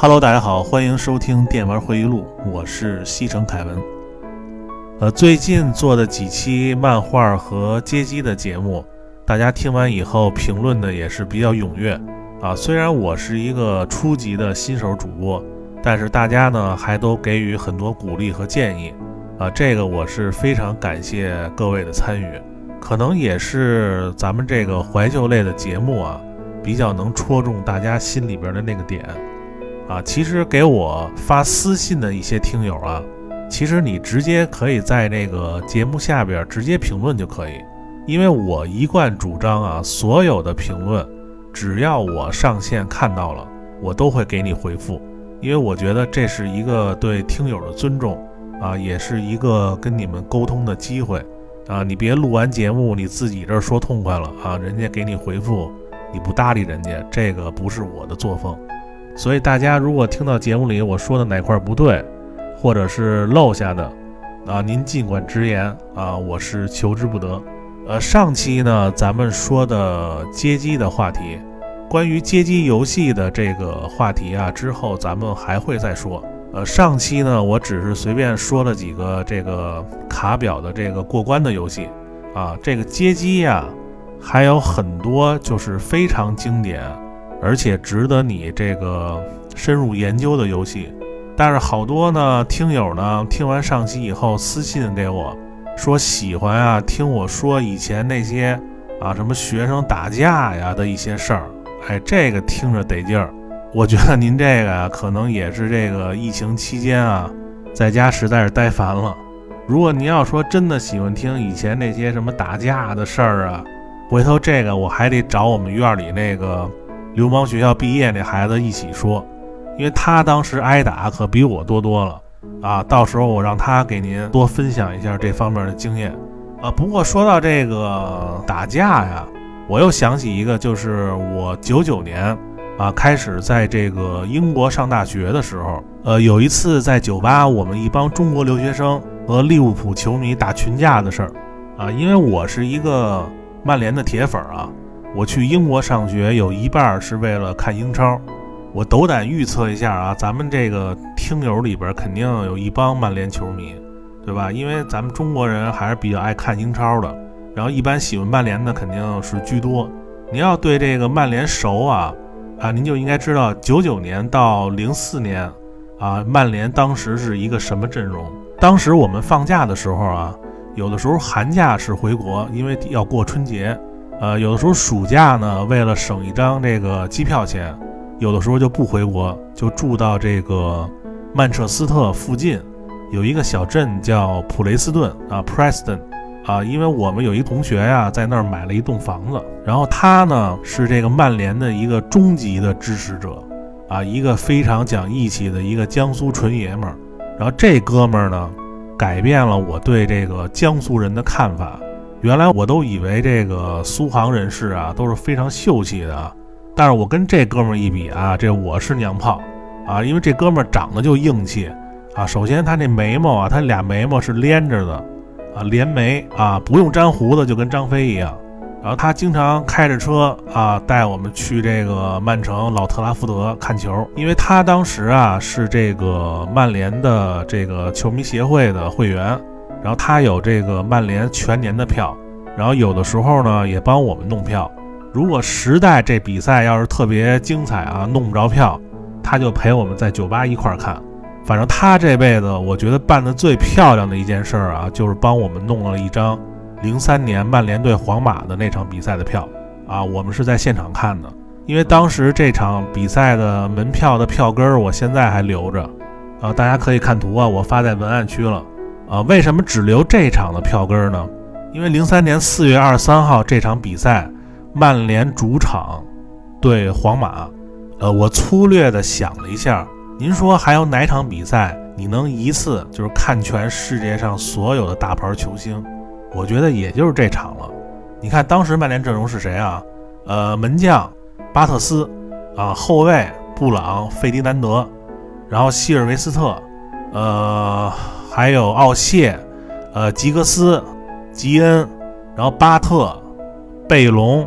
Hello，大家好，欢迎收听电玩回忆录，我是西城凯文。呃，最近做的几期漫画和街机的节目，大家听完以后评论的也是比较踊跃啊。虽然我是一个初级的新手主播，但是大家呢还都给予很多鼓励和建议啊，这个我是非常感谢各位的参与。可能也是咱们这个怀旧类的节目啊，比较能戳中大家心里边的那个点。啊，其实给我发私信的一些听友啊，其实你直接可以在那个节目下边直接评论就可以，因为我一贯主张啊，所有的评论只要我上线看到了，我都会给你回复，因为我觉得这是一个对听友的尊重啊，也是一个跟你们沟通的机会啊，你别录完节目你自己这说痛快了啊，人家给你回复你不搭理人家，这个不是我的作风。所以大家如果听到节目里我说的哪块不对，或者是漏下的，啊，您尽管直言啊，我是求之不得。呃，上期呢咱们说的街机的话题，关于街机游戏的这个话题啊，之后咱们还会再说。呃，上期呢我只是随便说了几个这个卡表的这个过关的游戏，啊，这个街机呀还有很多就是非常经典。而且值得你这个深入研究的游戏，但是好多呢听友呢听完上期以后私信给我，说喜欢啊听我说以前那些啊什么学生打架呀的一些事儿，哎这个听着得劲儿。我觉得您这个啊可能也是这个疫情期间啊在家实在是待烦了。如果您要说真的喜欢听以前那些什么打架的事儿啊，回头这个我还得找我们院里那个。流氓学校毕业那孩子一起说，因为他当时挨打可比我多多了啊！到时候我让他给您多分享一下这方面的经验啊。不过说到这个打架呀，我又想起一个，就是我九九年啊开始在这个英国上大学的时候，呃，有一次在酒吧，我们一帮中国留学生和利物浦球迷打群架的事儿啊。因为我是一个曼联的铁粉啊。我去英国上学有一半是为了看英超，我斗胆预测一下啊，咱们这个听友里边肯定有一帮曼联球迷，对吧？因为咱们中国人还是比较爱看英超的，然后一般喜欢曼联的肯定是居多。您要对这个曼联熟啊，啊，您就应该知道九九年到零四年啊，曼联当时是一个什么阵容？当时我们放假的时候啊，有的时候寒假是回国，因为要过春节。呃，有的时候暑假呢，为了省一张这个机票钱，有的时候就不回国，就住到这个曼彻斯特附近有一个小镇叫普雷斯顿啊，Preston 啊，因为我们有一同学呀，在那儿买了一栋房子，然后他呢是这个曼联的一个终极的支持者啊，一个非常讲义气的一个江苏纯爷们儿，然后这哥们儿呢，改变了我对这个江苏人的看法。原来我都以为这个苏杭人士啊都是非常秀气的，但是我跟这哥们儿一比啊，这我是娘炮啊，因为这哥们儿长得就硬气啊。首先他那眉毛啊，他俩眉毛是连着的啊，连眉啊，不用粘胡子就跟张飞一样。然后他经常开着车啊，带我们去这个曼城老特拉福德看球，因为他当时啊是这个曼联的这个球迷协会的会员。然后他有这个曼联全年的票，然后有的时候呢也帮我们弄票。如果时代这比赛要是特别精彩啊，弄不着票，他就陪我们在酒吧一块儿看。反正他这辈子我觉得办的最漂亮的一件事儿啊，就是帮我们弄了一张零三年曼联对皇马的那场比赛的票啊。我们是在现场看的，因为当时这场比赛的门票的票根儿我现在还留着啊，大家可以看图啊，我发在文案区了。啊，为什么只留这场的票根呢？因为零三年四月二十三号这场比赛，曼联主场对皇马。呃，我粗略的想了一下，您说还有哪场比赛你能一次就是看全世界上所有的大牌球星？我觉得也就是这场了。你看当时曼联阵容是谁啊？呃，门将巴特斯，啊，后卫布朗、费迪南德，然后希尔维斯特，呃。还有奥谢，呃，吉格斯，吉恩，然后巴特，贝隆，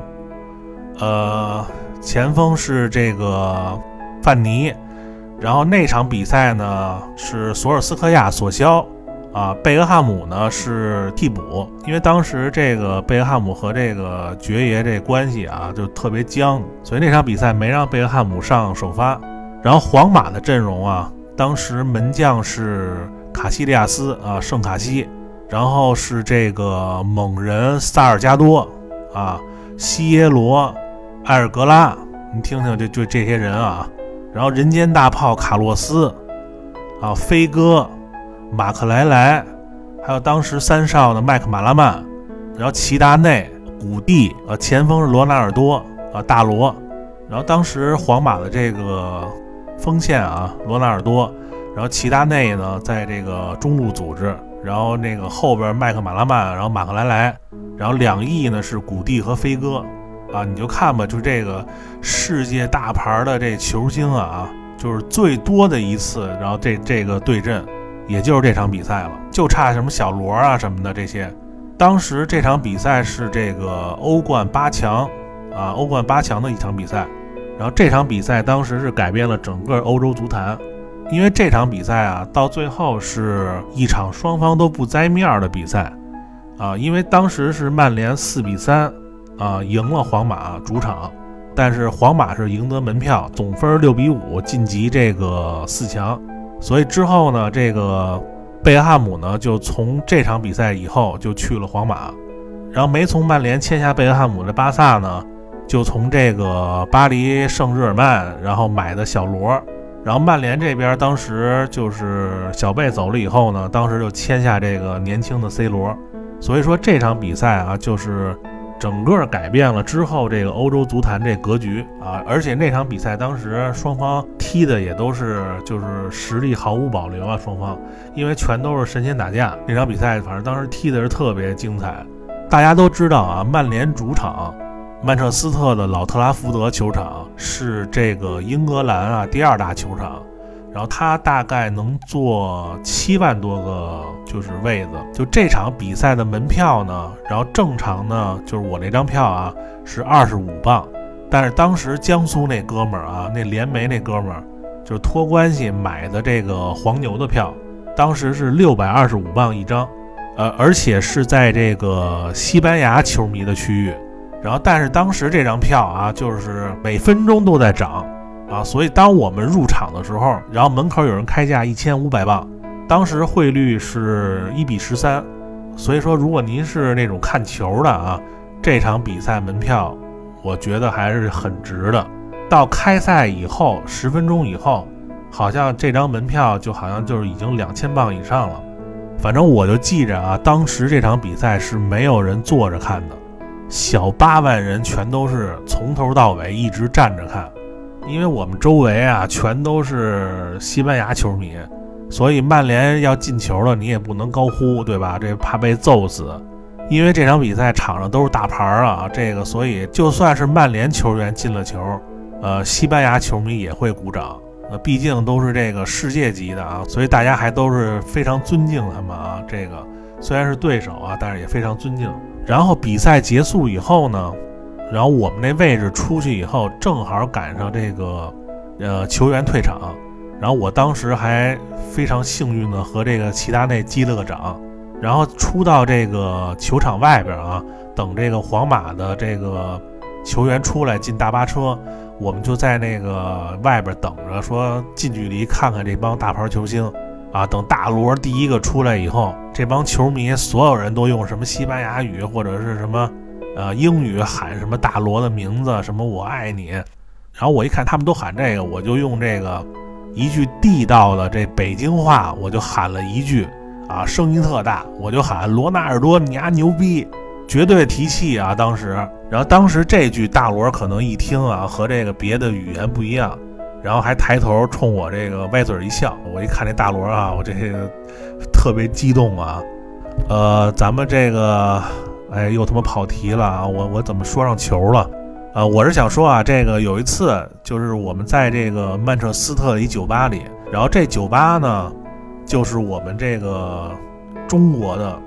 呃，前锋是这个范尼，然后那场比赛呢是索尔斯克亚索肖，啊，贝克汉姆呢是替补，因为当时这个贝克汉姆和这个爵爷这关系啊就特别僵，所以那场比赛没让贝克汉姆上首发。然后皇马的阵容啊，当时门将是卡西利亚斯啊，圣卡西，然后是这个猛人萨尔加多啊，西耶罗，埃尔格拉，你听听这就这些人啊。然后人间大炮卡洛斯，啊，飞哥，马克莱莱，还有当时三少的麦克马拉曼，然后齐达内、古蒂，呃，前锋是罗纳尔多，啊，大罗，然后当时皇马的这个锋线啊，罗纳尔多，然后齐达内呢在这个中路组织，然后那个后边麦克马拉曼，然后马克莱莱，然后两翼呢是古蒂和飞哥。啊，你就看吧，就这个世界大牌的这球星啊，就是最多的一次，然后这这个对阵，也就是这场比赛了，就差什么小罗啊什么的这些。当时这场比赛是这个欧冠八强啊，欧冠八强的一场比赛。然后这场比赛当时是改变了整个欧洲足坛，因为这场比赛啊，到最后是一场双方都不栽面的比赛啊，因为当时是曼联四比三。啊，赢了皇马主场，但是皇马是赢得门票，总分六比五晋级这个四强。所以之后呢，这个贝克汉姆呢就从这场比赛以后就去了皇马，然后没从曼联签下贝克汉姆的巴萨呢，就从这个巴黎圣日耳曼然后买的小罗，然后曼联这边当时就是小贝走了以后呢，当时就签下这个年轻的 C 罗。所以说这场比赛啊，就是。整个改变了之后，这个欧洲足坛这格局啊，而且那场比赛当时双方踢的也都是就是实力毫无保留啊，双方因为全都是神仙打架。那场比赛反正当时踢的是特别精彩。大家都知道啊，曼联主场曼彻斯特的老特拉福德球场是这个英格兰啊第二大球场。然后他大概能坐七万多个就是位子，就这场比赛的门票呢，然后正常呢就是我那张票啊是二十五磅，但是当时江苏那哥们儿啊，那联媒那哥们儿就是托关系买的这个黄牛的票，当时是六百二十五磅一张，呃，而且是在这个西班牙球迷的区域，然后但是当时这张票啊就是每分钟都在涨。啊，所以当我们入场的时候，然后门口有人开价一千五百磅，当时汇率是一比十三，所以说如果您是那种看球的啊，这场比赛门票，我觉得还是很值的。到开赛以后十分钟以后，好像这张门票就好像就是已经两千磅以上了。反正我就记着啊，当时这场比赛是没有人坐着看的，小八万人全都是从头到尾一直站着看。因为我们周围啊，全都是西班牙球迷，所以曼联要进球了，你也不能高呼，对吧？这怕被揍死。因为这场比赛场上都是大牌啊，这个，所以就算是曼联球员进了球，呃，西班牙球迷也会鼓掌。呃，毕竟都是这个世界级的啊，所以大家还都是非常尊敬他们啊。这个虽然是对手啊，但是也非常尊敬。然后比赛结束以后呢？然后我们那位置出去以后，正好赶上这个，呃，球员退场。然后我当时还非常幸运的和这个齐达内击了个掌。然后出到这个球场外边啊，等这个皇马的这个球员出来进大巴车，我们就在那个外边等着，说近距离看看这帮大牌球星啊。等大罗第一个出来以后，这帮球迷所有人都用什么西班牙语或者是什么。呃，英语喊什么大罗的名字，什么我爱你，然后我一看他们都喊这个，我就用这个一句地道的这北京话，我就喊了一句啊，声音特大，我就喊罗纳尔多，你丫牛逼，绝对提气啊！当时，然后当时这句大罗可能一听啊，和这个别的语言不一样，然后还抬头冲我这个歪嘴一笑，我一看这大罗啊，我这个特别激动啊，呃，咱们这个。哎，又他妈跑题了啊！我我怎么说上球了？啊，我是想说啊，这个有一次就是我们在这个曼彻斯特一酒吧里，然后这酒吧呢，就是我们这个中国的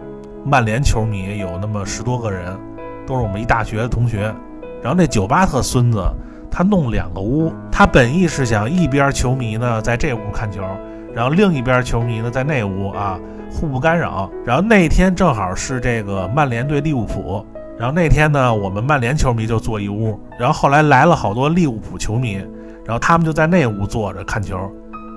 曼联球迷有那么十多个人，都是我们一大学的同学。然后那酒吧特孙子，他弄两个屋，他本意是想一边球迷呢在这屋看球，然后另一边球迷呢在那屋啊，互不干扰。然后那天正好是这个曼联对利物浦，然后那天呢我们曼联球迷就坐一屋，然后后来来了好多利物浦球迷，然后他们就在那屋坐着看球，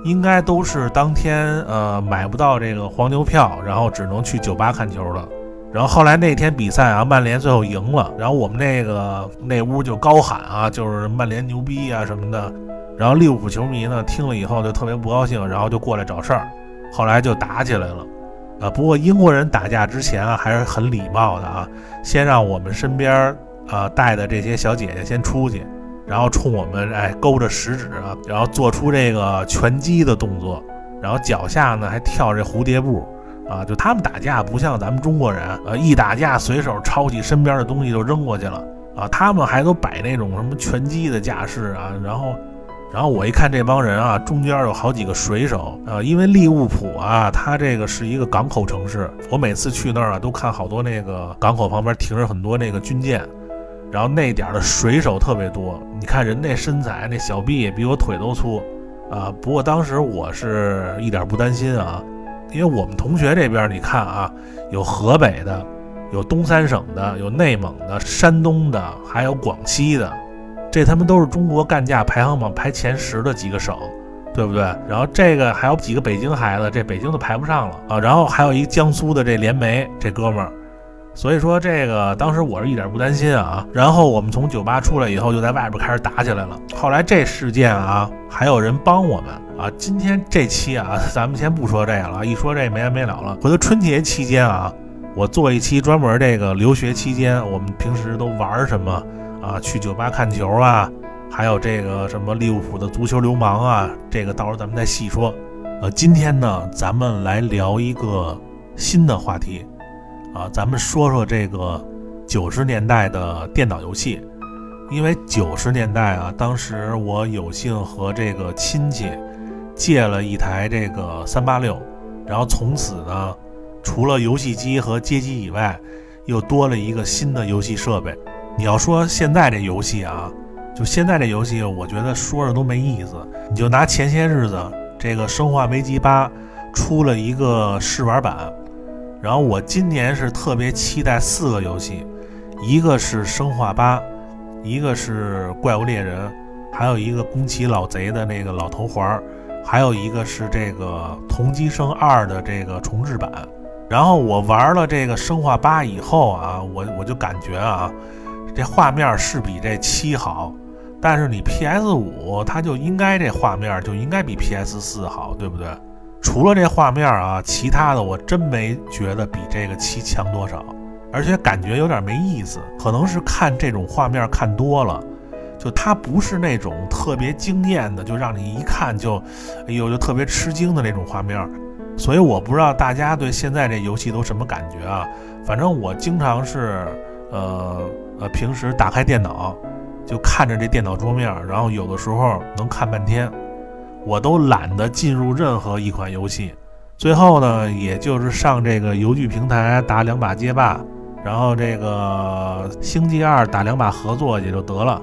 应该都是当天呃买不到这个黄牛票，然后只能去酒吧看球了。然后后来那天比赛啊，曼联最后赢了，然后我们那个那屋就高喊啊，就是曼联牛逼啊什么的。然后利物浦球迷呢听了以后就特别不高兴，然后就过来找事儿，后来就打起来了。啊，不过英国人打架之前啊还是很礼貌的啊，先让我们身边啊带的这些小姐姐先出去，然后冲我们哎勾着食指啊，然后做出这个拳击的动作，然后脚下呢还跳这蝴蝶步。啊，就他们打架不像咱们中国人，呃，一打架随手抄起身边的东西就扔过去了啊。他们还都摆那种什么拳击的架势啊。然后，然后我一看这帮人啊，中间有好几个水手啊，因为利物浦啊，它这个是一个港口城市，我每次去那儿啊，都看好多那个港口旁边停着很多那个军舰，然后那点儿的水手特别多。你看人那身材，那小臂比我腿都粗啊。不过当时我是一点不担心啊。因为我们同学这边，你看啊，有河北的，有东三省的，有内蒙的，山东的，还有广西的，这他们都是中国干架排行榜排前十的几个省，对不对？然后这个还有几个北京孩子，这北京都排不上了啊。然后还有一江苏的这连梅这哥们儿，所以说这个当时我是一点不担心啊。然后我们从酒吧出来以后，就在外边开始打起来了。后来这事件啊，还有人帮我们。啊，今天这期啊，咱们先不说这个了，一说这没完没了了。回头春节期间啊，我做一期专门这个留学期间我们平时都玩什么啊？去酒吧看球啊，还有这个什么利物浦的足球流氓啊，这个到时候咱们再细说。呃，今天呢，咱们来聊一个新的话题啊，咱们说说这个九十年代的电脑游戏，因为九十年代啊，当时我有幸和这个亲戚。借了一台这个三八六，然后从此呢，除了游戏机和街机以外，又多了一个新的游戏设备。你要说现在这游戏啊，就现在这游戏，我觉得说着都没意思。你就拿前些日子这个《生化危机八》出了一个试玩版，然后我今年是特别期待四个游戏，一个是《生化八》，一个是《怪物猎人》，还有一个宫崎老贼的那个老头环儿。还有一个是这个《同机生二》的这个重置版，然后我玩了这个《生化八》以后啊，我我就感觉啊，这画面是比这七好，但是你 PS 五它就应该这画面就应该比 PS 四好，对不对？除了这画面啊，其他的我真没觉得比这个七强多少，而且感觉有点没意思，可能是看这种画面看多了。就它不是那种特别惊艳的，就让你一看就，哎呦，就特别吃惊的那种画面。所以我不知道大家对现在这游戏都什么感觉啊？反正我经常是，呃呃，平时打开电脑，就看着这电脑桌面，然后有的时候能看半天，我都懒得进入任何一款游戏。最后呢，也就是上这个游剧平台打两把街霸，然后这个星际二打两把合作也就得了。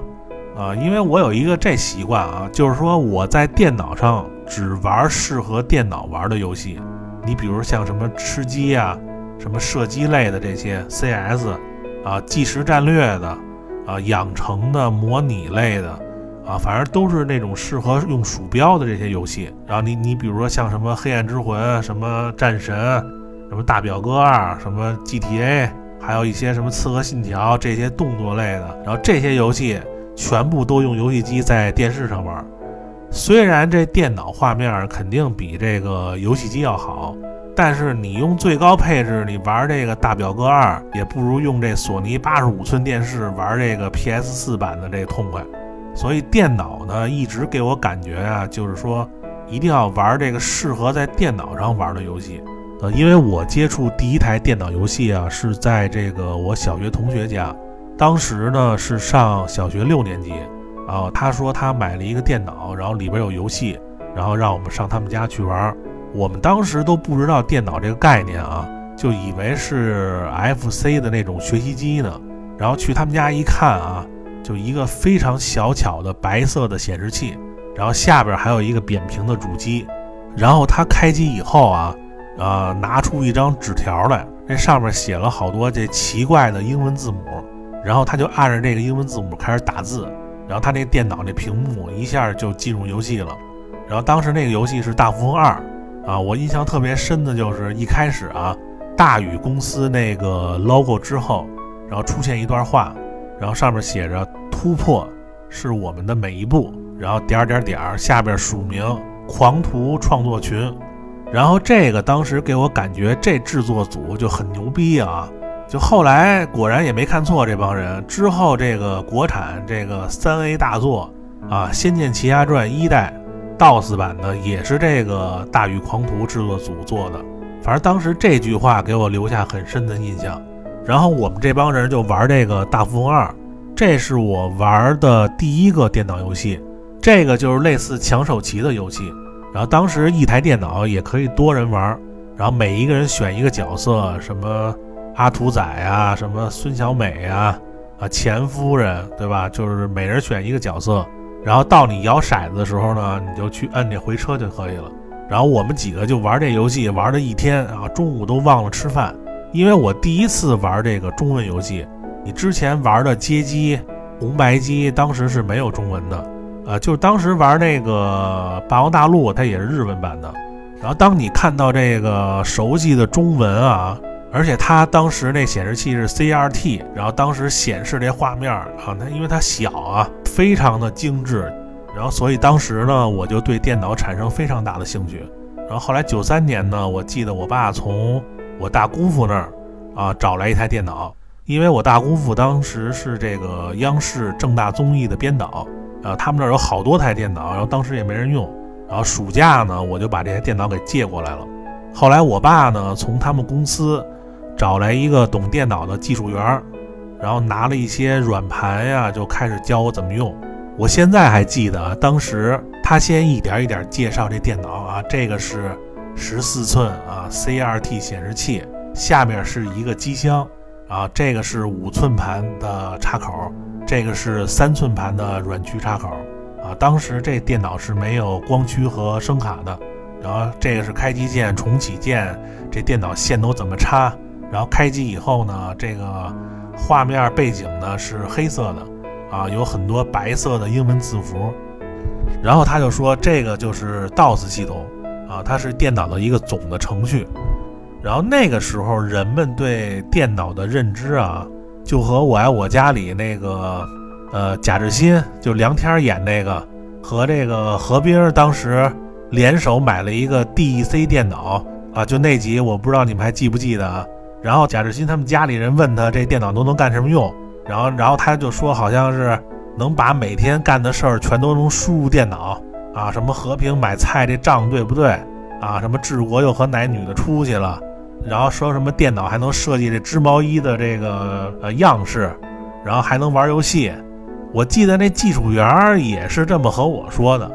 啊，因为我有一个这习惯啊，就是说我在电脑上只玩适合电脑玩的游戏。你比如像什么吃鸡啊，什么射击类的这些 CS，啊，即时战略的，啊，养成的模拟类的，啊，反正都是那种适合用鼠标的这些游戏。然后你你比如说像什么黑暗之魂、什么战神、什么大表哥二、什么 GTA，还有一些什么刺客信条这些动作类的，然后这些游戏。全部都用游戏机在电视上玩，虽然这电脑画面肯定比这个游戏机要好，但是你用最高配置你玩这个大表哥二，也不如用这索尼八十五寸电视玩这个 PS 四版的这痛快。所以电脑呢，一直给我感觉啊，就是说一定要玩这个适合在电脑上玩的游戏。呃，因为我接触第一台电脑游戏啊，是在这个我小学同学家。当时呢是上小学六年级，啊，他说他买了一个电脑，然后里边有游戏，然后让我们上他们家去玩。我们当时都不知道电脑这个概念啊，就以为是 FC 的那种学习机呢。然后去他们家一看啊，就一个非常小巧的白色的显示器，然后下边还有一个扁平的主机。然后他开机以后啊，呃，拿出一张纸条来，这上面写了好多这奇怪的英文字母，然后他就按着这个英文字母开始打字，然后他那电脑那屏幕一下就进入游戏了。然后当时那个游戏是《大富翁二》啊，我印象特别深的就是一开始啊，大宇公司那个 logo 之后，然后出现一段话，然后上面写着“突破是我们的每一步”，然后点点点下边署名。狂徒创作群，然后这个当时给我感觉这制作组就很牛逼啊！就后来果然也没看错这帮人，之后这个国产这个三 A 大作啊，《仙剑奇侠传》一代 DOS 版的也是这个大宇狂徒制作组做的。反正当时这句话给我留下很深的印象。然后我们这帮人就玩这个大富翁二，这是我玩的第一个电脑游戏。这个就是类似抢手棋的游戏，然后当时一台电脑也可以多人玩，然后每一个人选一个角色，什么阿土仔啊，什么孙小美啊，啊钱夫人，对吧？就是每人选一个角色，然后到你摇骰子的时候呢，你就去摁这回车就可以了。然后我们几个就玩这游戏玩了一天啊，中午都忘了吃饭，因为我第一次玩这个中文游戏，你之前玩的街机、红白机当时是没有中文的。呃，就是当时玩那个《霸王大陆》，它也是日文版的。然后当你看到这个熟悉的中文啊，而且它当时那显示器是 CRT，然后当时显示这画面啊，它因为它小啊，非常的精致。然后所以当时呢，我就对电脑产生非常大的兴趣。然后后来九三年呢，我记得我爸从我大姑父那儿啊找来一台电脑，因为我大姑父当时是这个央视正大综艺的编导。呃，他们那儿有好多台电脑，然后当时也没人用，然后暑假呢，我就把这台电脑给借过来了。后来我爸呢，从他们公司找来一个懂电脑的技术员，然后拿了一些软盘呀，就开始教我怎么用。我现在还记得，当时他先一点一点介绍这电脑啊，这个是十四寸啊 CRT 显示器，下面是一个机箱啊，这个是五寸盘的插口。这个是三寸盘的软驱插口啊，当时这电脑是没有光驱和声卡的。然后这个是开机键、重启键，这电脑线都怎么插？然后开机以后呢，这个画面背景呢是黑色的啊，有很多白色的英文字符。然后他就说这个就是 DOS 系统啊，它是电脑的一个总的程序。然后那个时候人们对电脑的认知啊。就和我爱我家里那个，呃，贾志新就梁天演那个，和这个何冰当时联手买了一个 DEC 电脑啊，就那集我不知道你们还记不记得啊？然后贾志新他们家里人问他这电脑都能干什么用，然后然后他就说好像是能把每天干的事儿全都能输入电脑啊，什么和平买菜这账对不对啊？什么治国又和哪女的出去了？然后说什么电脑还能设计这织毛衣的这个呃样式，然后还能玩游戏。我记得那技术员也是这么和我说的，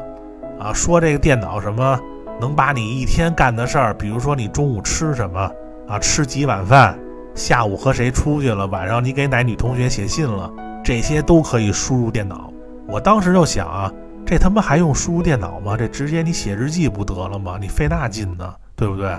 啊，说这个电脑什么能把你一天干的事儿，比如说你中午吃什么啊，吃几碗饭，下午和谁出去了，晚上你给哪女同学写信了，这些都可以输入电脑。我当时就想啊，这他妈还用输入电脑吗？这直接你写日记不得了吗？你费那劲呢，对不对？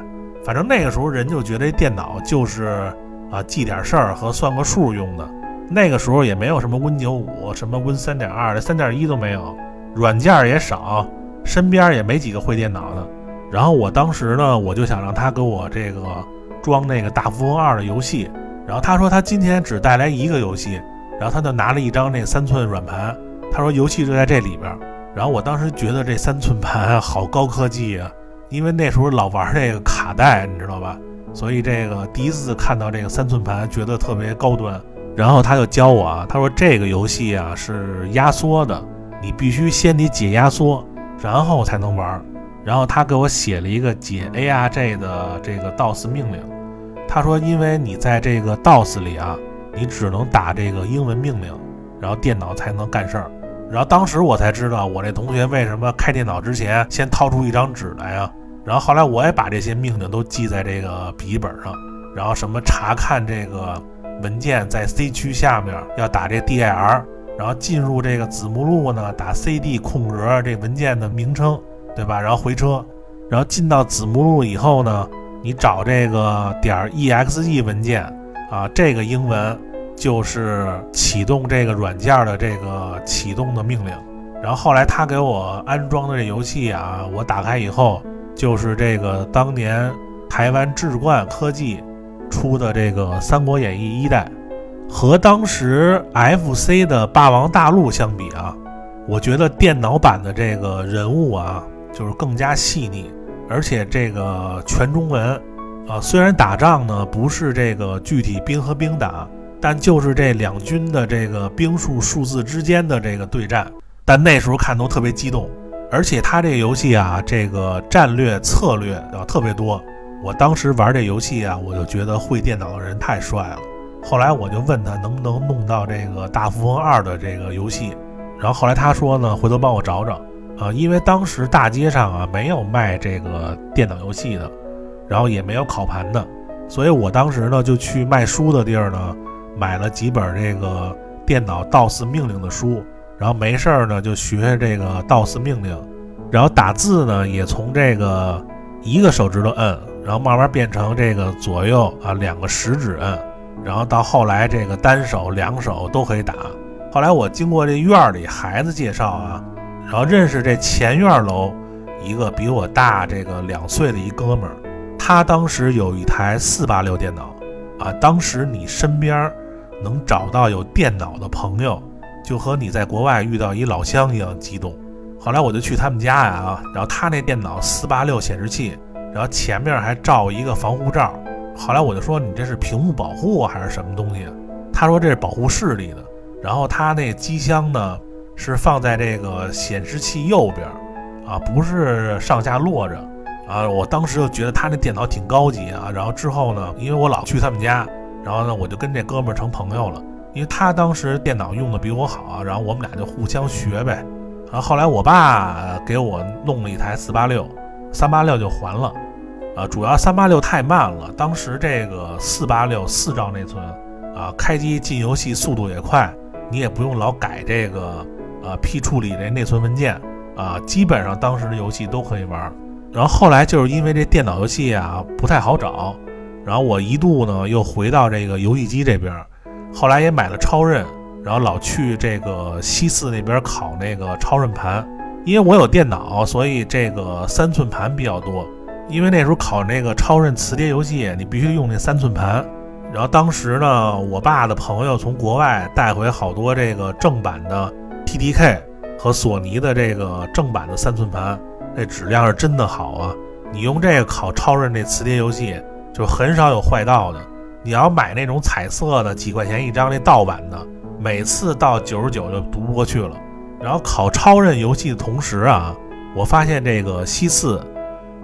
反正那个时候人就觉得电脑就是啊记点事儿和算个数用的。那个时候也没有什么 Win 九五、什么 Win 三点二的，三点一都没有，软件也少，身边也没几个会电脑的。然后我当时呢，我就想让他给我这个装那个大富翁二的游戏。然后他说他今天只带来一个游戏，然后他就拿了一张那三寸软盘，他说游戏就在这里边。然后我当时觉得这三寸盘好高科技啊。因为那时候老玩这个卡带，你知道吧？所以这个第一次看到这个三寸盘，觉得特别高端。然后他就教我啊，他说这个游戏啊是压缩的，你必须先得解压缩，然后才能玩。然后他给我写了一个解 ARJ 的这个 DOS 命令。他说，因为你在这个 DOS 里啊，你只能打这个英文命令，然后电脑才能干事儿。然后当时我才知道，我这同学为什么开电脑之前先掏出一张纸来啊？然后后来我也把这些命令都记在这个笔记本上，然后什么查看这个文件在 C 区下面要打这 dir，然后进入这个子目录呢，打 CD 空格这文件的名称，对吧？然后回车，然后进到子目录以后呢，你找这个点儿 exe 文件啊，这个英文就是启动这个软件的这个启动的命令。然后后来他给我安装的这游戏啊，我打开以后就是这个当年台湾智冠科技出的这个《三国演义》一代，和当时 FC 的《霸王大陆》相比啊，我觉得电脑版的这个人物啊，就是更加细腻，而且这个全中文啊，虽然打仗呢不是这个具体兵和兵打，但就是这两军的这个兵数数字之间的这个对战。但那时候看都特别激动，而且他这个游戏啊，这个战略策略啊特别多。我当时玩这游戏啊，我就觉得会电脑的人太帅了。后来我就问他能不能弄到这个《大富翁二》的这个游戏，然后后来他说呢，回头帮我找找啊，因为当时大街上啊没有卖这个电脑游戏的，然后也没有烤盘的，所以我当时呢就去卖书的地儿呢买了几本这个电脑 DOS 命令的书。然后没事儿呢，就学这个 DOS 命令，然后打字呢也从这个一个手指头摁，然后慢慢变成这个左右啊两个食指摁，然后到后来这个单手两手都可以打。后来我经过这院里孩子介绍啊，然后认识这前院楼一个比我大这个两岁的一哥们儿，他当时有一台四八六电脑啊，当时你身边能找到有电脑的朋友。就和你在国外遇到一老乡一样激动。后来我就去他们家呀啊，然后他那电脑四八六显示器，然后前面还罩一个防护罩。后来我就说你这是屏幕保护还是什么东西？他说这是保护视力的。然后他那机箱呢是放在这个显示器右边，啊，不是上下落着。啊，我当时就觉得他那电脑挺高级啊。然后之后呢，因为我老去他们家，然后呢我就跟这哥们儿成朋友了。因为他当时电脑用的比我好，然后我们俩就互相学呗。然后后来我爸给我弄了一台四八六，三八六就还了。啊，主要三八六太慢了，当时这个四八六四兆内存，啊，开机进游戏速度也快，你也不用老改这个啊 P 处理这内存文件，啊，基本上当时的游戏都可以玩。然后后来就是因为这电脑游戏啊不太好找，然后我一度呢又回到这个游戏机这边。后来也买了超任，然后老去这个西四那边考那个超任盘，因为我有电脑，所以这个三寸盘比较多。因为那时候考那个超任磁碟游戏，你必须用那三寸盘。然后当时呢，我爸的朋友从国外带回好多这个正版的 TDK 和索尼的这个正版的三寸盘，那质量是真的好啊。你用这个考超任那磁碟游戏，就很少有坏道的。你要买那种彩色的，几块钱一张那盗版的，每次到九十九就读不过去了。然后考超任游戏的同时啊，我发现这个西四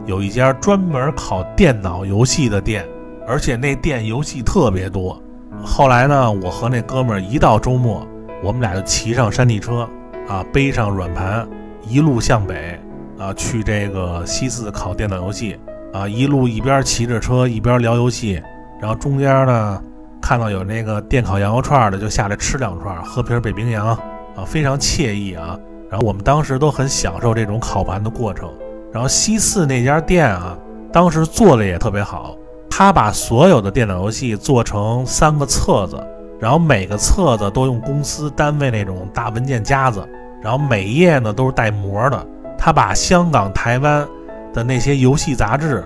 有一家专门考电脑游戏的店，而且那店游戏特别多。后来呢，我和那哥们儿一到周末，我们俩就骑上山地车啊，背上软盘，一路向北啊，去这个西四考电脑游戏啊，一路一边骑着车一边聊游戏。然后中间呢，看到有那个电烤羊肉串的，就下来吃两串，喝瓶北冰洋，啊，非常惬意啊。然后我们当时都很享受这种烤盘的过程。然后西四那家店啊，当时做的也特别好，他把所有的电脑游戏做成三个册子，然后每个册子都用公司单位那种大文件夹子，然后每页呢都是带膜的。他把香港、台湾的那些游戏杂志，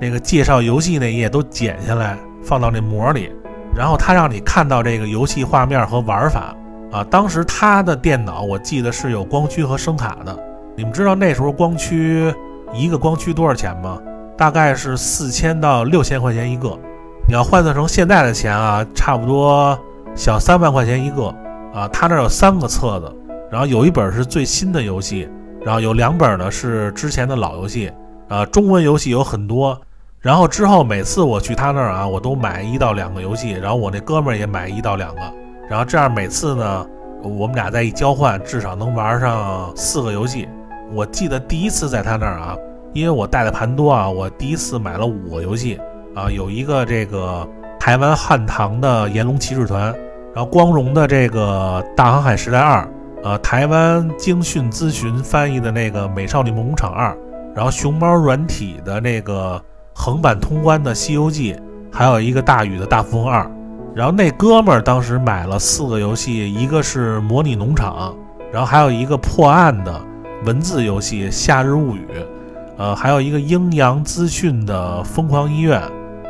那个介绍游戏那页都剪下来。放到那膜里，然后他让你看到这个游戏画面和玩法啊。当时他的电脑我记得是有光驱和声卡的。你们知道那时候光驱一个光驱多少钱吗？大概是四千到六千块钱一个。你要换算成现在的钱啊，差不多小三万块钱一个啊。他那有三个册子，然后有一本是最新的游戏，然后有两本呢是之前的老游戏啊。中文游戏有很多。然后之后每次我去他那儿啊，我都买一到两个游戏，然后我那哥们儿也买一到两个，然后这样每次呢，我们俩再一交换，至少能玩上四个游戏。我记得第一次在他那儿啊，因为我带的盘多啊，我第一次买了五个游戏啊，有一个这个台湾汉唐的《炎龙骑士团》，然后光荣的这个《大航海时代二》，呃，台湾精讯咨询翻译的那个《美少女梦工厂二》，然后熊猫软体的那个横版通关的《西游记》，还有一个大宇的大富翁二。然后那哥们儿当时买了四个游戏，一个是模拟农场，然后还有一个破案的文字游戏《夏日物语》，呃，还有一个阴阳资讯的《疯狂医院》，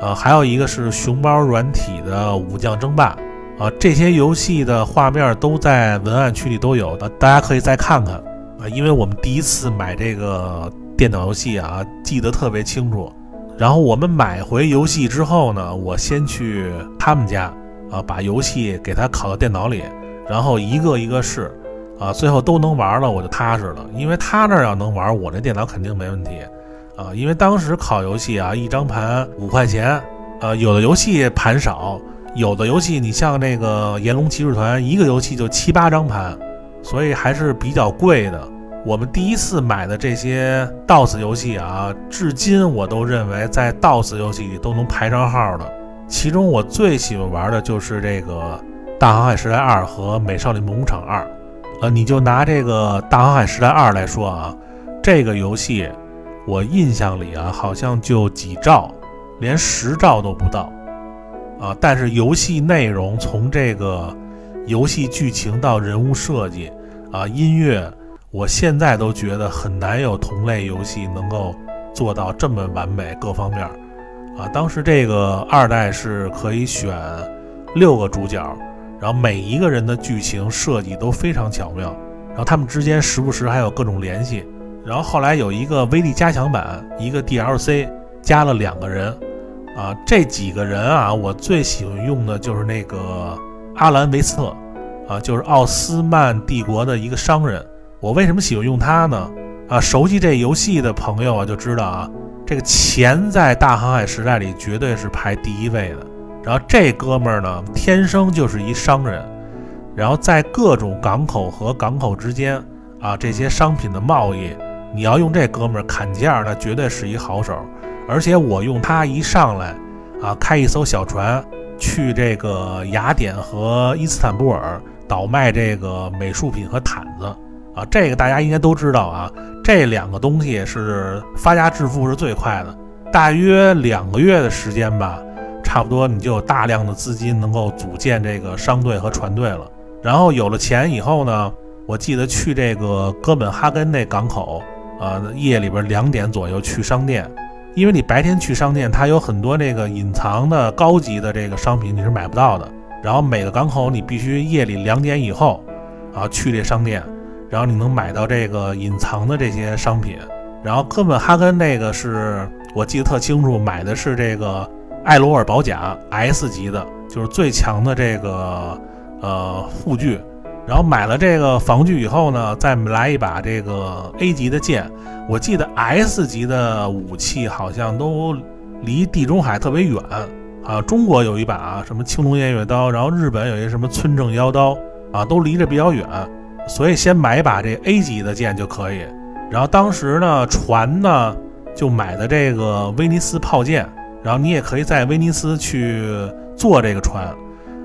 呃，还有一个是熊猫软体的《武将争霸》。啊，这些游戏的画面都在文案区里都有的，大家可以再看看啊。因为我们第一次买这个电脑游戏啊，记得特别清楚。然后我们买回游戏之后呢，我先去他们家啊，把游戏给他拷到电脑里，然后一个一个试啊，最后都能玩了，我就踏实了。因为他那要能玩，我这电脑肯定没问题啊。因为当时拷游戏啊，一张盘五块钱，呃，有的游戏盘少。有的游戏，你像那个《炎龙骑士团》，一个游戏就七八张盘，所以还是比较贵的。我们第一次买的这些 DOS 游戏啊，至今我都认为在 DOS 游戏里都能排上号的。其中我最喜欢玩的就是这个《大航海时代二》和《美少女梦工厂二》。呃，你就拿这个《大航海时代二》来说啊，这个游戏我印象里啊，好像就几兆，连十兆都不到。啊！但是游戏内容从这个游戏剧情到人物设计啊，音乐，我现在都觉得很难有同类游戏能够做到这么完美各方面啊。当时这个二代是可以选六个主角，然后每一个人的剧情设计都非常巧妙，然后他们之间时不时还有各种联系。然后后来有一个威力加强版，一个 DLC 加了两个人。啊，这几个人啊，我最喜欢用的就是那个阿兰维斯特，啊，就是奥斯曼帝国的一个商人。我为什么喜欢用他呢？啊，熟悉这游戏的朋友啊就知道啊，这个钱在大航海时代里绝对是排第一位的。然后这哥们儿呢，天生就是一商人，然后在各种港口和港口之间啊，这些商品的贸易，你要用这哥们儿砍价，那绝对是一好手。而且我用它一上来，啊，开一艘小船去这个雅典和伊斯坦布尔倒卖这个美术品和毯子，啊，这个大家应该都知道啊。这两个东西是发家致富是最快的，大约两个月的时间吧，差不多你就有大量的资金能够组建这个商队和船队了。然后有了钱以后呢，我记得去这个哥本哈根那港口，呃，夜里边两点左右去商店。因为你白天去商店，它有很多这个隐藏的高级的这个商品你是买不到的。然后每个港口你必须夜里两点以后啊去这商店，然后你能买到这个隐藏的这些商品。然后哥本哈根那个是我记得特清楚，买的是这个艾罗尔宝甲 S 级的，就是最强的这个呃护具。然后买了这个防具以后呢，再来一把这个 A 级的剑。我记得 S 级的武器好像都离地中海特别远啊。中国有一把什么青龙偃月刀，然后日本有一什么村正妖刀啊，都离着比较远，所以先买一把这 A 级的剑就可以。然后当时呢，船呢就买的这个威尼斯炮舰，然后你也可以在威尼斯去坐这个船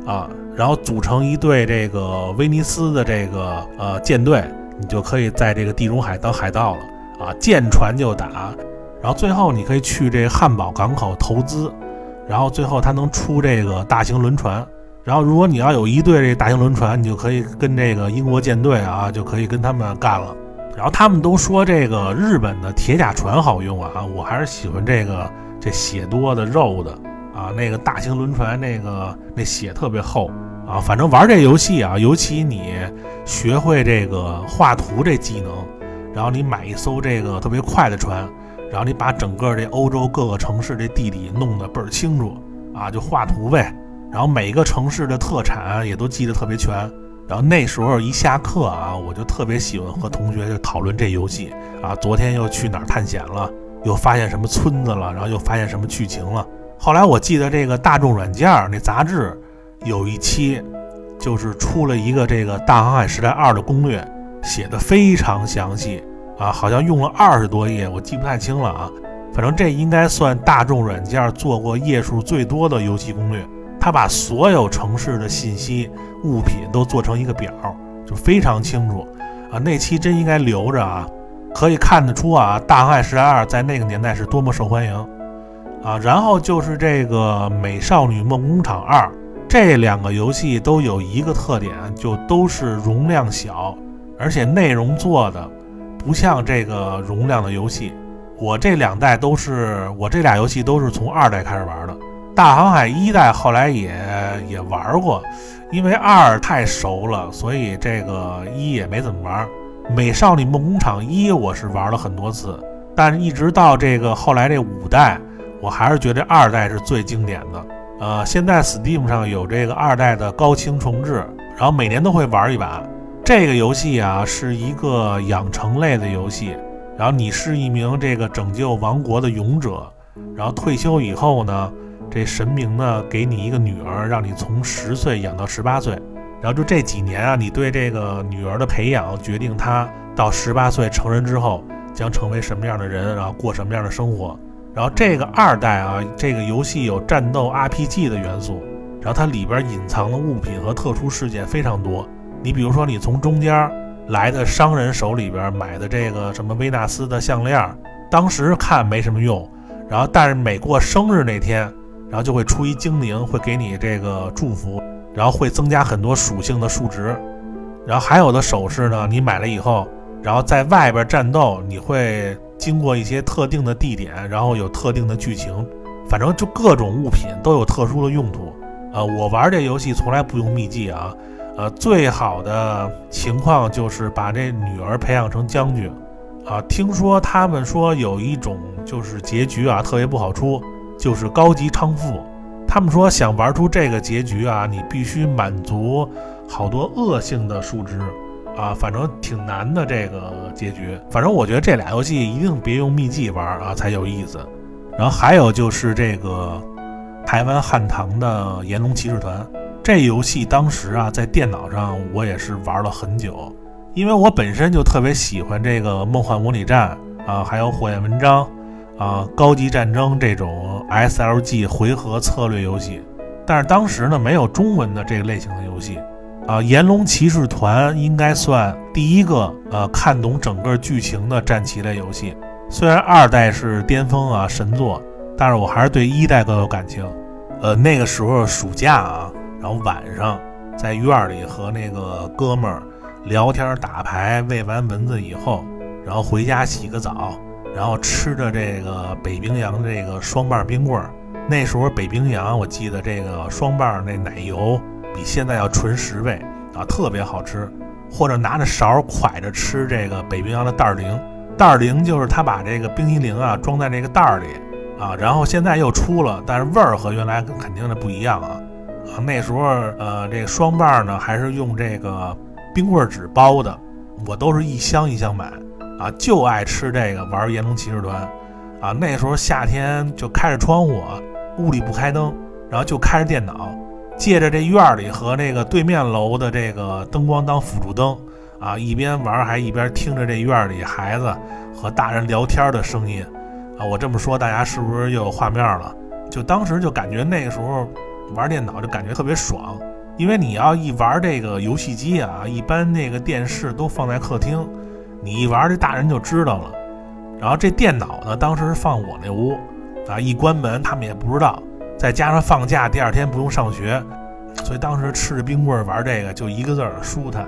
啊。然后组成一队这个威尼斯的这个呃舰队，你就可以在这个地中海当海盗了啊，见船就打。然后最后你可以去这汉堡港口投资，然后最后他能出这个大型轮船。然后如果你要有一队这大型轮船，你就可以跟这个英国舰队啊，就可以跟他们干了。然后他们都说这个日本的铁甲船好用啊，我还是喜欢这个这血多的肉的。啊，那个大型轮船，那个那血特别厚啊。反正玩这游戏啊，尤其你学会这个画图这技能，然后你买一艘这个特别快的船，然后你把整个这欧洲各个城市这地理弄得倍儿清楚啊，就画图呗。然后每个城市的特产也都记得特别全。然后那时候一下课啊，我就特别喜欢和同学就讨论这游戏啊。昨天又去哪儿探险了？又发现什么村子了？然后又发现什么剧情了？后来我记得这个大众软件那杂志有一期，就是出了一个这个《大航海时代二》的攻略，写的非常详细啊，好像用了二十多页，我记不太清了啊。反正这应该算大众软件做过页数最多的游戏攻略。他把所有城市的信息、物品都做成一个表，就非常清楚啊。那期真应该留着啊，可以看得出啊，《大航海时代二》在那个年代是多么受欢迎啊。然后就是这个《美少女梦工厂二》，这两个游戏都有一个特点，就都是容量小，而且内容做的不像这个容量的游戏。我这两代都是，我这俩游戏都是从二代开始玩的。大航海一代后来也也玩过，因为二太熟了，所以这个一也没怎么玩。美少女梦工厂一我是玩了很多次，但是一直到这个后来这五代，我还是觉得二代是最经典的。呃，现在 Steam 上有这个二代的高清重置，然后每年都会玩一把。这个游戏啊是一个养成类的游戏，然后你是一名这个拯救王国的勇者，然后退休以后呢。这神明呢，给你一个女儿，让你从十岁养到十八岁，然后就这几年啊，你对这个女儿的培养，决定她到十八岁成人之后将成为什么样的人，然后过什么样的生活。然后这个二代啊，这个游戏有战斗 RPG 的元素，然后它里边隐藏的物品和特殊事件非常多。你比如说，你从中间来的商人手里边买的这个什么维纳斯的项链，当时看没什么用，然后但是每过生日那天。然后就会出一精灵，会给你这个祝福，然后会增加很多属性的数值。然后还有的首饰呢，你买了以后，然后在外边战斗，你会经过一些特定的地点，然后有特定的剧情。反正就各种物品都有特殊的用途。呃，我玩这游戏从来不用秘技啊。呃，最好的情况就是把这女儿培养成将军。啊，听说他们说有一种就是结局啊，特别不好出。就是高级娼妇，他们说想玩出这个结局啊，你必须满足好多恶性的数值啊，反正挺难的这个结局。反正我觉得这俩游戏一定别用秘技玩啊，才有意思。然后还有就是这个台湾汉唐的《炎龙骑士团》这游戏，当时啊在电脑上我也是玩了很久，因为我本身就特别喜欢这个《梦幻模拟战》啊，还有《火焰文章》。啊，高级战争这种 SLG 回合策略游戏，但是当时呢没有中文的这个类型的游戏。啊，炎龙骑士团应该算第一个呃看懂整个剧情的战棋类游戏。虽然二代是巅峰啊神作，但是我还是对一代更有感情。呃，那个时候暑假啊，然后晚上在院里和那个哥们儿聊天打牌，喂完蚊子以后，然后回家洗个澡。然后吃着这个北冰洋这个双棒冰棍儿，那时候北冰洋我记得这个双棒那奶油比现在要纯十倍啊，特别好吃。或者拿着勺蒯着吃这个北冰洋的袋儿零，袋儿零就是他把这个冰激凌啊装在这个袋儿里啊，然后现在又出了，但是味儿和原来肯定的不一样啊啊，那时候呃这个双瓣呢还是用这个冰棍纸包的，我都是一箱一箱买。啊，就爱吃这个玩《炎龙骑士团》，啊，那时候夏天就开着窗户，屋里不开灯，然后就开着电脑，借着这院里和那个对面楼的这个灯光当辅助灯，啊，一边玩还一边听着这院里孩子和大人聊天的声音，啊，我这么说大家是不是又有画面了？就当时就感觉那个时候玩电脑就感觉特别爽，因为你要一玩这个游戏机啊，一般那个电视都放在客厅。你一玩，这大人就知道了。然后这电脑呢，当时放我那屋，啊，一关门他们也不知道。再加上放假，第二天不用上学，所以当时吃着冰棍玩这个，就一个字儿舒坦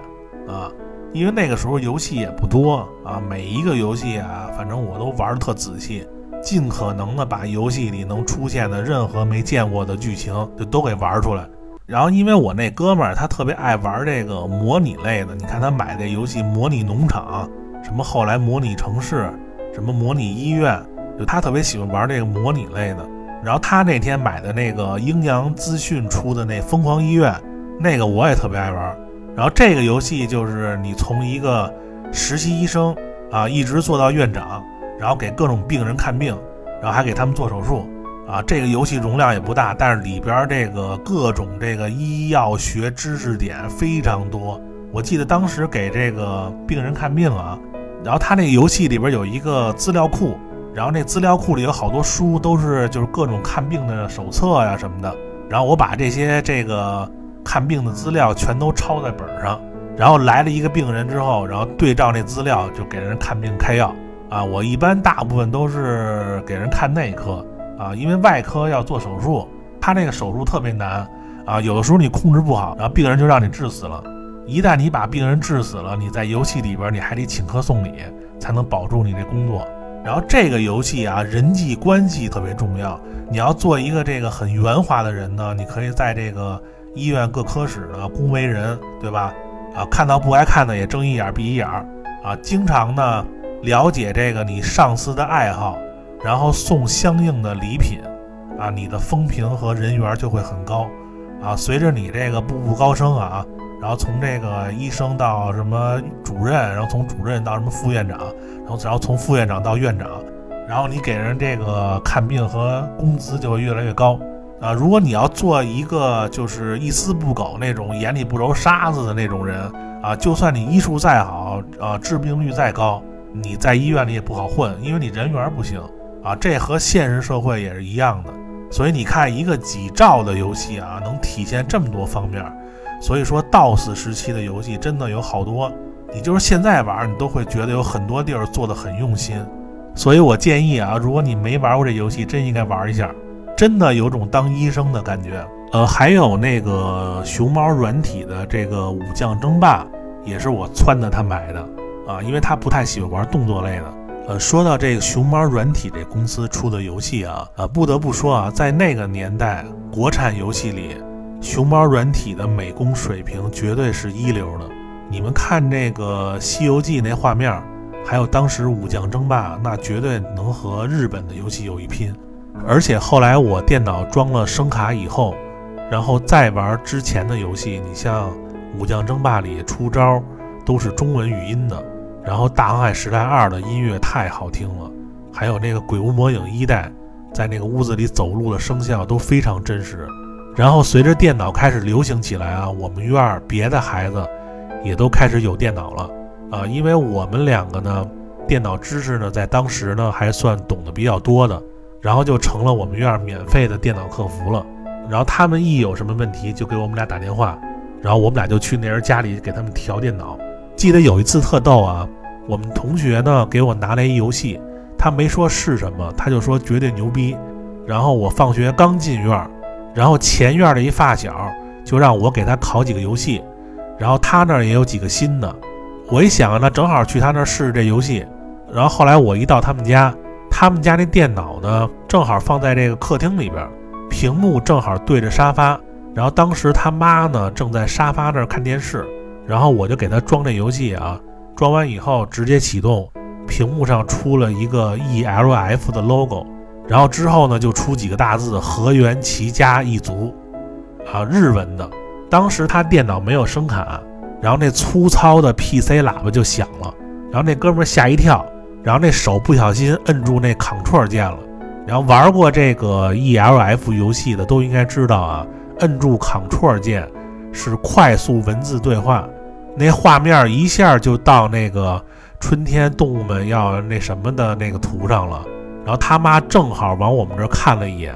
啊。因为那个时候游戏也不多啊，每一个游戏啊，反正我都玩的特仔细，尽可能的把游戏里能出现的任何没见过的剧情就都给玩出来。然后，因为我那哥们儿他特别爱玩这个模拟类的，你看他买这游戏《模拟农场》。什么后来模拟城市，什么模拟医院，就他特别喜欢玩这个模拟类的。然后他那天买的那个阴阳资讯出的那疯狂医院，那个我也特别爱玩。然后这个游戏就是你从一个实习医生啊，一直做到院长，然后给各种病人看病，然后还给他们做手术啊。这个游戏容量也不大，但是里边这个各种这个医药学知识点非常多。我记得当时给这个病人看病啊。然后他那个游戏里边有一个资料库，然后那资料库里有好多书，都是就是各种看病的手册呀什么的。然后我把这些这个看病的资料全都抄在本上，然后来了一个病人之后，然后对照那资料就给人看病开药啊。我一般大部分都是给人看内科啊，因为外科要做手术，他那个手术特别难啊，有的时候你控制不好，然后病人就让你治死了。一旦你把病人治死了，你在游戏里边你还得请客送礼，才能保住你这工作。然后这个游戏啊，人际关系特别重要。你要做一个这个很圆滑的人呢，你可以在这个医院各科室呢恭维人，对吧？啊，看到不该看的也睁一眼闭一眼儿啊。经常呢了解这个你上司的爱好，然后送相应的礼品啊，你的风评和人缘就会很高啊。随着你这个步步高升啊。然后从这个医生到什么主任，然后从主任到什么副院长，然后然后从副院长到院长，然后你给人这个看病和工资就会越来越高啊。如果你要做一个就是一丝不苟那种眼里不揉沙子的那种人啊，就算你医术再好啊，治病率再高，你在医院里也不好混，因为你人缘不行啊。这和现实社会也是一样的。所以你看，一个几兆的游戏啊，能体现这么多方面。所以说，DOS 时期的游戏真的有好多，你就是现在玩，你都会觉得有很多地儿做的很用心。所以我建议啊，如果你没玩过这游戏，真应该玩一下，真的有种当医生的感觉。呃，还有那个熊猫软体的这个武将争霸，也是我撺掇他买的啊，因为他不太喜欢玩动作类的。呃，说到这个熊猫软体这公司出的游戏啊，呃，不得不说啊，在那个年代，国产游戏里。熊猫软体的美工水平绝对是一流的。你们看这个《西游记》那画面，还有当时《武将争霸》，那绝对能和日本的游戏有一拼。而且后来我电脑装了声卡以后，然后再玩之前的游戏，你像《武将争霸》里出招都是中文语音的，然后《大航海时代二》的音乐太好听了，还有那个《鬼屋魔影》一代，在那个屋子里走路的声效都非常真实。然后随着电脑开始流行起来啊，我们院儿别的孩子也都开始有电脑了啊，因为我们两个呢，电脑知识呢在当时呢还算懂得比较多的，然后就成了我们院儿免费的电脑客服了。然后他们一有什么问题就给我们俩打电话，然后我们俩就去那人家里给他们调电脑。记得有一次特逗啊，我们同学呢给我拿来一游戏，他没说是什么，他就说绝对牛逼。然后我放学刚进院儿。然后前院的一发小就让我给他拷几个游戏，然后他那儿也有几个新的，我一想那正好去他那儿试试这游戏。然后后来我一到他们家，他们家那电脑呢正好放在这个客厅里边，屏幕正好对着沙发。然后当时他妈呢正在沙发那儿看电视，然后我就给他装这游戏啊，装完以后直接启动，屏幕上出了一个 ELF 的 logo。然后之后呢，就出几个大字“河源齐家一族”，啊，日文的。当时他电脑没有声卡，然后那粗糙的 PC 喇叭就响了，然后那哥们吓一跳，然后那手不小心摁住那 Ctrl 键了。然后玩过这个 ELF 游戏的都应该知道啊，摁住 Ctrl 键是快速文字对话，那画面一下就到那个春天动物们要那什么的那个图上了。然后他妈正好往我们这儿看了一眼，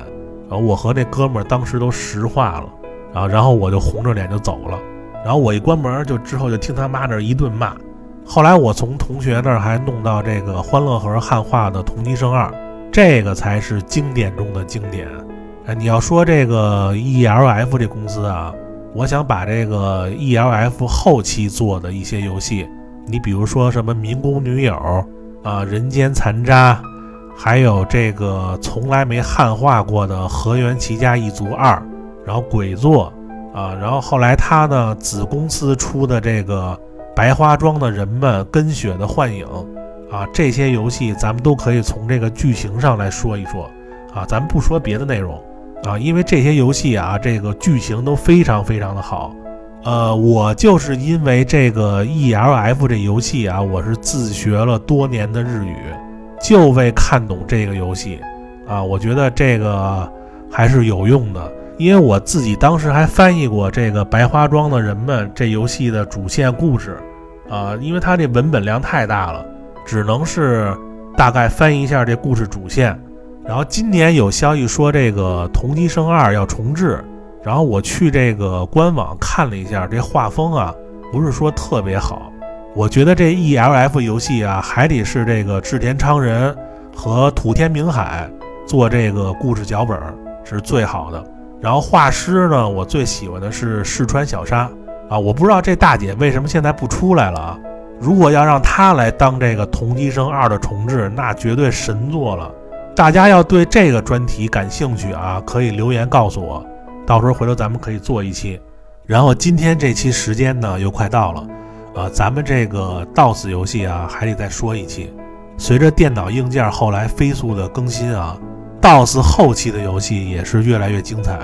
然后我和那哥们儿当时都石化了，然后然后我就红着脸就走了，然后我一关门就之后就听他妈这一顿骂，后来我从同学那儿还弄到这个欢乐盒汉化的《同级生二》，这个才是经典中的经典。哎，你要说这个 E L F 这公司啊，我想把这个 E L F 后期做的一些游戏，你比如说什么《民工女友》啊，《人间残渣》。还有这个从来没汉化过的河源齐家一族二，然后鬼作啊，然后后来他呢子公司出的这个白花庄的人们跟雪的幻影啊，这些游戏咱们都可以从这个剧情上来说一说啊，咱们不说别的内容啊，因为这些游戏啊，这个剧情都非常非常的好。呃，我就是因为这个 E L F 这游戏啊，我是自学了多年的日语。就为看懂这个游戏，啊，我觉得这个还是有用的，因为我自己当时还翻译过这个白花庄的人们这游戏的主线故事，啊，因为它这文本量太大了，只能是大概翻译一下这故事主线。然后今年有消息说这个同级生二要重置，然后我去这个官网看了一下，这画风啊不是说特别好。我觉得这 E L F 游戏啊，还得是这个志田昌人和土天明海做这个故事脚本是最好的。然后画师呢，我最喜欢的是四川小沙啊，我不知道这大姐为什么现在不出来了啊。如果要让她来当这个《同级生二》的重置，那绝对神作了。大家要对这个专题感兴趣啊，可以留言告诉我，到时候回头咱们可以做一期。然后今天这期时间呢又快到了，呃，咱们这个 DOS 游戏啊还得再说一期。随着电脑硬件后来飞速的更新啊，DOS 后期的游戏也是越来越精彩。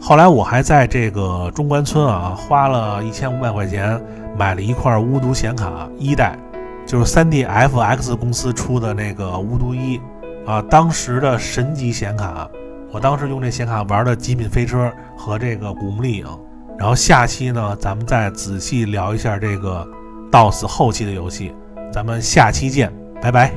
后来我还在这个中关村啊花了一千五百块钱。买了一块巫毒显卡一代，就是三 D FX 公司出的那个巫毒一啊，当时的神级显卡。我当时用这显卡玩的《极品飞车》和这个《古墓丽影》。然后下期呢，咱们再仔细聊一下这个 DOS 后期的游戏。咱们下期见，拜拜。